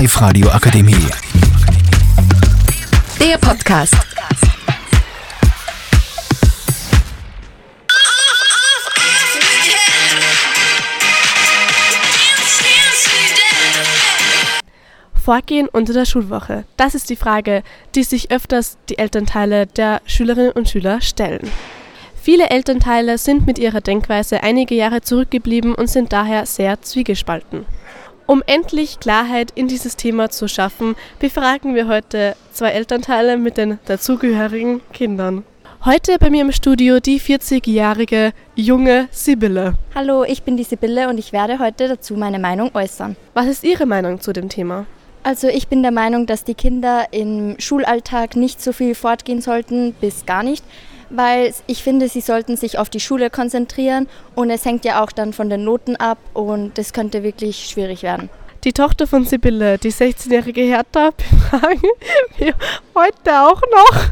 Live-Radio Akademie. Der Podcast. Vorgehen unter der Schulwoche. Das ist die Frage, die sich öfters die Elternteile der Schülerinnen und Schüler stellen. Viele Elternteile sind mit ihrer Denkweise einige Jahre zurückgeblieben und sind daher sehr zwiegespalten. Um endlich Klarheit in dieses Thema zu schaffen, befragen wir heute zwei Elternteile mit den dazugehörigen Kindern. Heute bei mir im Studio die 40-jährige junge Sibylle. Hallo, ich bin die Sibylle und ich werde heute dazu meine Meinung äußern. Was ist Ihre Meinung zu dem Thema? Also ich bin der Meinung, dass die Kinder im Schulalltag nicht so viel fortgehen sollten, bis gar nicht, weil ich finde, sie sollten sich auf die Schule konzentrieren und es hängt ja auch dann von den Noten ab und das könnte wirklich schwierig werden. Die Tochter von Sibylle, die 16-jährige Hertha, befragen wir heute auch noch.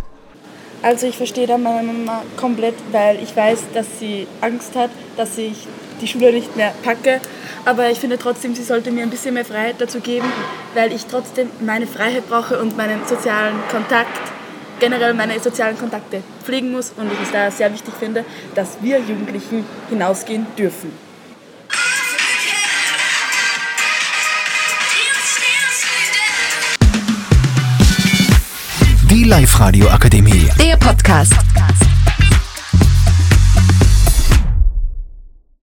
Also ich verstehe da meine Mama komplett, weil ich weiß, dass sie Angst hat, dass ich die Schule nicht mehr packe. Aber ich finde trotzdem, sie sollte mir ein bisschen mehr Freiheit dazu geben, weil ich trotzdem meine Freiheit brauche und meinen sozialen Kontakt, generell meine sozialen Kontakte pflegen muss. Und ich es da sehr wichtig finde, dass wir Jugendlichen hinausgehen dürfen. Die Live-Radio Akademie. Der Podcast.